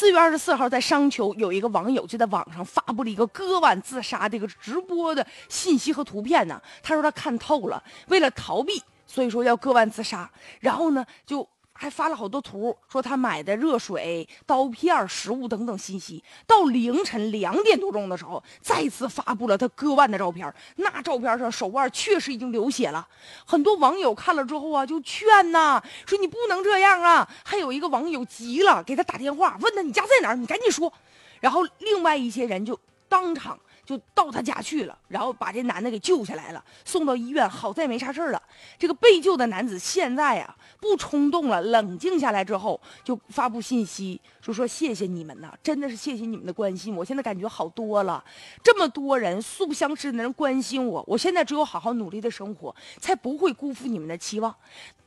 四月二十四号，在商丘有一个网友就在网上发布了一个割腕自杀这个直播的信息和图片呢。他说他看透了，为了逃避，所以说要割腕自杀。然后呢，就。还发了好多图，说他买的热水、刀片、食物等等信息。到凌晨两点多钟的时候，再次发布了他割腕的照片。那照片上手腕确实已经流血了。很多网友看了之后啊，就劝呐，说你不能这样啊。还有一个网友急了，给他打电话，问他你家在哪儿，你赶紧说。然后另外一些人就当场。就到他家去了，然后把这男的给救下来了，送到医院，好在没啥事儿了。这个被救的男子现在啊不冲动了，冷静下来之后就发布信息，就说谢谢你们呐，真的是谢谢你们的关心，我现在感觉好多了。这么多人素不相识的人关心我，我现在只有好好努力的生活，才不会辜负你们的期望。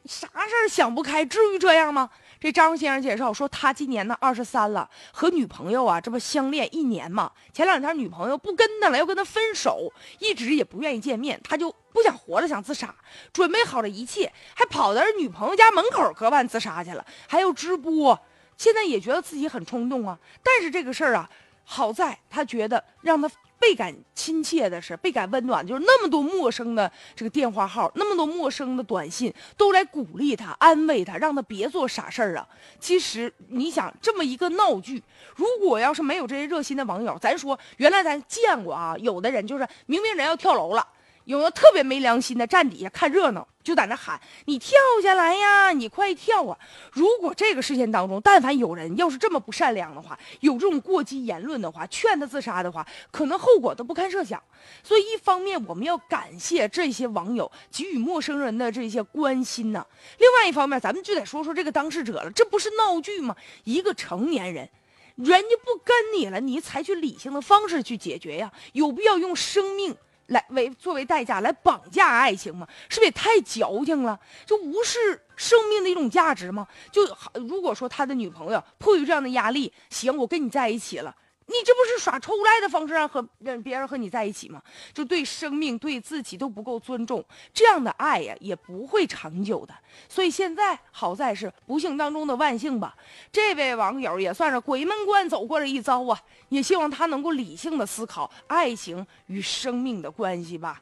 啥事儿想不开，至于这样吗？这张先生介绍说，他今年呢二十三了，和女朋友啊这不相恋一年嘛。前两天女朋友不跟的了，要跟他分手，一直也不愿意见面，他就不想活着，想自杀。准备好了一切，还跑到女朋友家门口割腕自杀去了，还要直播。现在也觉得自己很冲动啊，但是这个事儿啊，好在他觉得让他。倍感亲切的是，倍感温暖，就是那么多陌生的这个电话号，那么多陌生的短信，都来鼓励他、安慰他，让他别做傻事儿啊。其实你想，这么一个闹剧，如果要是没有这些热心的网友，咱说原来咱见过啊，有的人就是明明人要跳楼了。有的特别没良心的站底下看热闹，就在那喊：“你跳下来呀，你快跳啊！”如果这个事件当中，但凡有人要是这么不善良的话，有这种过激言论的话，劝他自杀的话，可能后果都不堪设想。所以，一方面我们要感谢这些网友给予陌生人的这些关心呢；另外一方面，咱们就得说说这个当事者了。这不是闹剧吗？一个成年人，人家不跟你了，你采取理性的方式去解决呀，有必要用生命？来为作为代价来绑架爱情吗？是不是也太矫情了？就无视生命的一种价值吗？就如果说他的女朋友迫于这样的压力，行，我跟你在一起了。你这不是耍抽赖的方式让和让别人和你在一起吗？就对生命对自己都不够尊重，这样的爱呀也不会长久的。所以现在好在是不幸当中的万幸吧。这位网友也算是鬼门关走过了一遭啊，也希望他能够理性的思考爱情与生命的关系吧。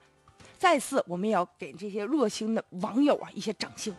再次，我们也要给这些热心的网友啊一些掌声。